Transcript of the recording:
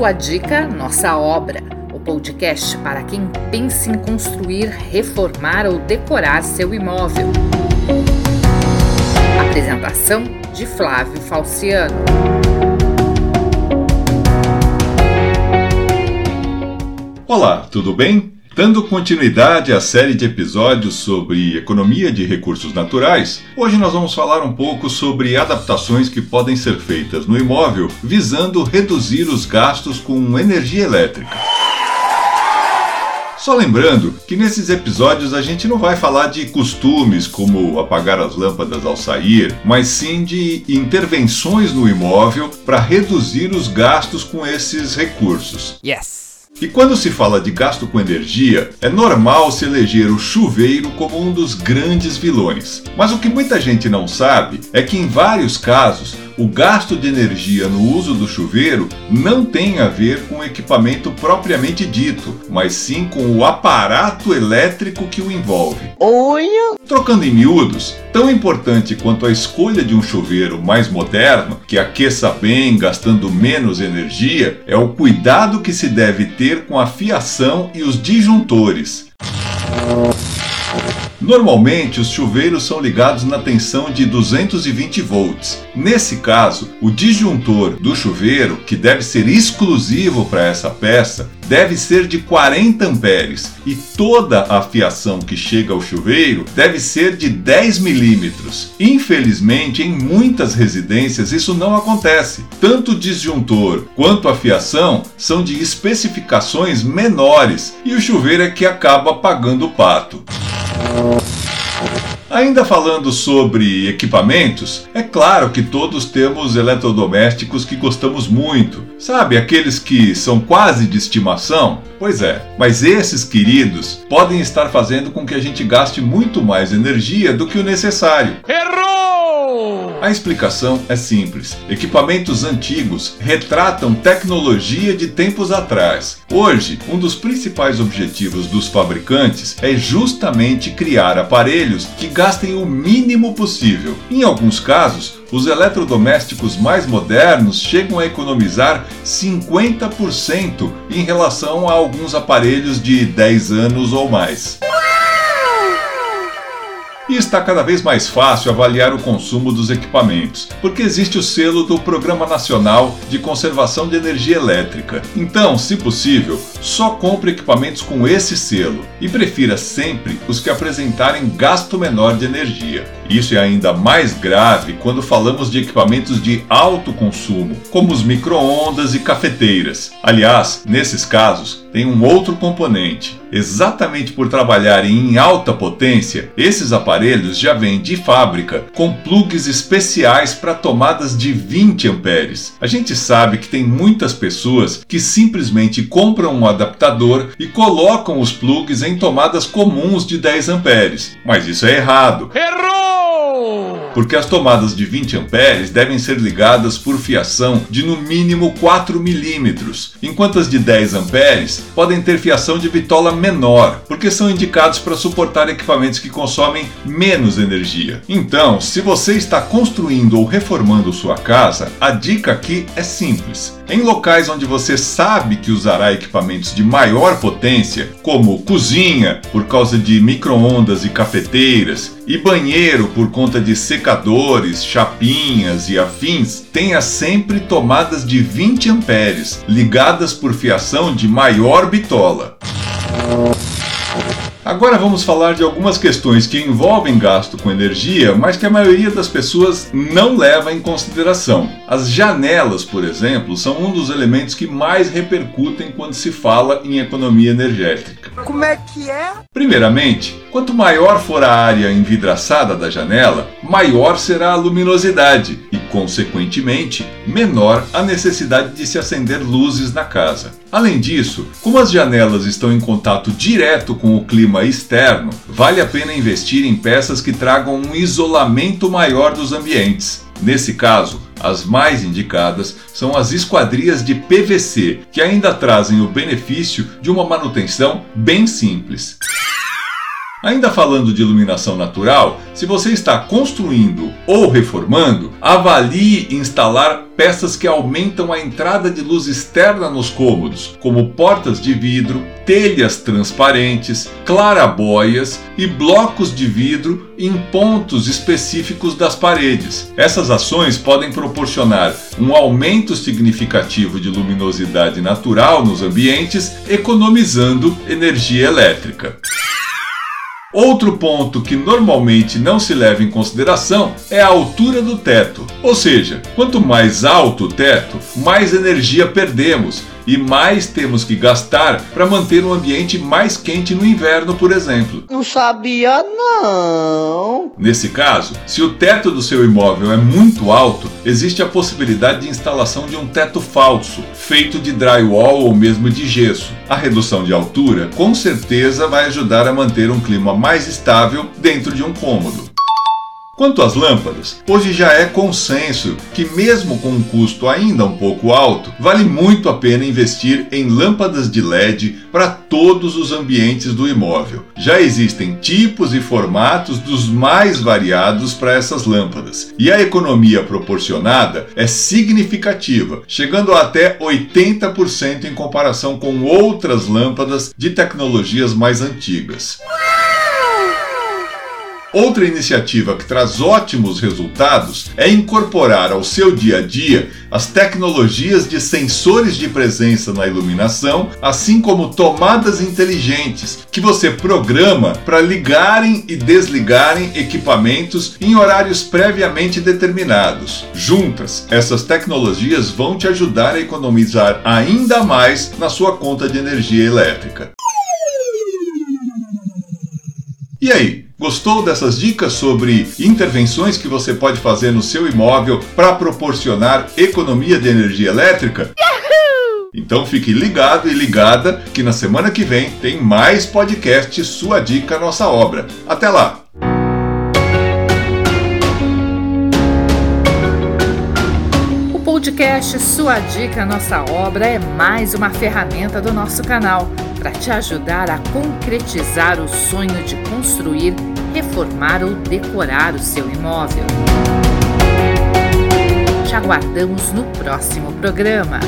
Sua dica, nossa obra. O podcast para quem pensa em construir, reformar ou decorar seu imóvel. Apresentação de Flávio Falciano. Olá, tudo bem? Dando continuidade à série de episódios sobre economia de recursos naturais, hoje nós vamos falar um pouco sobre adaptações que podem ser feitas no imóvel visando reduzir os gastos com energia elétrica. Só lembrando que nesses episódios a gente não vai falar de costumes como apagar as lâmpadas ao sair, mas sim de intervenções no imóvel para reduzir os gastos com esses recursos. Yes! E quando se fala de gasto com energia, é normal se eleger o chuveiro como um dos grandes vilões. Mas o que muita gente não sabe é que, em vários casos, o gasto de energia no uso do chuveiro não tem a ver com o equipamento propriamente dito, mas sim com o aparato elétrico que o envolve. Olha! Trocando em miúdos, tão importante quanto a escolha de um chuveiro mais moderno, que aqueça bem, gastando menos energia, é o cuidado que se deve ter com a fiação e os disjuntores. Normalmente, os chuveiros são ligados na tensão de 220 volts. Nesse caso, o disjuntor do chuveiro, que deve ser exclusivo para essa peça, deve ser de 40 amperes e toda a fiação que chega ao chuveiro deve ser de 10 milímetros. Infelizmente, em muitas residências isso não acontece. Tanto o disjuntor quanto a fiação são de especificações menores e o chuveiro é que acaba pagando o pato. Ainda falando sobre equipamentos, é claro que todos temos eletrodomésticos que gostamos muito. Sabe, aqueles que são quase de estimação? Pois é, mas esses queridos podem estar fazendo com que a gente gaste muito mais energia do que o necessário. Errou! A explicação é simples. Equipamentos antigos retratam tecnologia de tempos atrás. Hoje, um dos principais objetivos dos fabricantes é justamente criar aparelhos que gastem o mínimo possível. Em alguns casos, os eletrodomésticos mais modernos chegam a economizar 50% em relação a alguns aparelhos de 10 anos ou mais. E está cada vez mais fácil avaliar o consumo dos equipamentos, porque existe o selo do Programa Nacional de Conservação de Energia Elétrica. Então, se possível, só compre equipamentos com esse selo e prefira sempre os que apresentarem gasto menor de energia. Isso é ainda mais grave quando falamos de equipamentos de alto consumo, como os micro-ondas e cafeteiras. Aliás, nesses casos, tem um outro componente. Exatamente por trabalharem em alta potência, esses aparelhos já vêm de fábrica com plugs especiais para tomadas de 20 amperes. A gente sabe que tem muitas pessoas que simplesmente compram um adaptador e colocam os plugs em tomadas comuns de 10 amperes. Mas isso é errado. Errou! Porque as tomadas de 20 amperes devem ser ligadas por fiação de no mínimo 4 milímetros, enquanto as de 10 amperes podem ter fiação de bitola menor, porque são indicados para suportar equipamentos que consomem menos energia. Então, se você está construindo ou reformando sua casa, a dica aqui é simples. Em locais onde você sabe que usará equipamentos de maior potência, como cozinha, por causa de micro-ondas e cafeteiras, e banheiro por conta de secadores, chapinhas e afins, tenha sempre tomadas de 20 amperes, ligadas por fiação de maior bitola. Agora vamos falar de algumas questões que envolvem gasto com energia, mas que a maioria das pessoas não leva em consideração. As janelas, por exemplo, são um dos elementos que mais repercutem quando se fala em economia energética. Como é que é? Primeiramente, quanto maior for a área envidraçada da janela, maior será a luminosidade e, consequentemente, menor a necessidade de se acender luzes na casa. Além disso, como as janelas estão em contato direto com o clima externo, vale a pena investir em peças que tragam um isolamento maior dos ambientes. Nesse caso, as mais indicadas são as esquadrias de PVC, que ainda trazem o benefício de uma manutenção bem simples. Ainda falando de iluminação natural, se você está construindo ou reformando, avalie instalar peças que aumentam a entrada de luz externa nos cômodos, como portas de vidro, telhas transparentes, clarabóias e blocos de vidro em pontos específicos das paredes. Essas ações podem proporcionar um aumento significativo de luminosidade natural nos ambientes, economizando energia elétrica. Outro ponto que normalmente não se leva em consideração é a altura do teto. Ou seja, quanto mais alto o teto, mais energia perdemos e mais temos que gastar para manter um ambiente mais quente no inverno, por exemplo. Não sabia não. Nesse caso, se o teto do seu imóvel é muito alto, existe a possibilidade de instalação de um teto falso, feito de drywall ou mesmo de gesso. A redução de altura com certeza vai ajudar a manter um clima mais estável dentro de um cômodo. Quanto às lâmpadas, hoje já é consenso que, mesmo com um custo ainda um pouco alto, vale muito a pena investir em lâmpadas de LED para todos os ambientes do imóvel. Já existem tipos e formatos dos mais variados para essas lâmpadas, e a economia proporcionada é significativa, chegando a até 80% em comparação com outras lâmpadas de tecnologias mais antigas. Outra iniciativa que traz ótimos resultados é incorporar ao seu dia a dia as tecnologias de sensores de presença na iluminação, assim como tomadas inteligentes que você programa para ligarem e desligarem equipamentos em horários previamente determinados. Juntas, essas tecnologias vão te ajudar a economizar ainda mais na sua conta de energia elétrica. E aí? Gostou dessas dicas sobre intervenções que você pode fazer no seu imóvel para proporcionar economia de energia elétrica? Então fique ligado e ligada que na semana que vem tem mais podcast Sua Dica Nossa Obra. Até lá! O podcast Sua Dica Nossa Obra é mais uma ferramenta do nosso canal para te ajudar a concretizar o sonho de construir, reformar ou decorar o seu imóvel. Te aguardamos no próximo programa.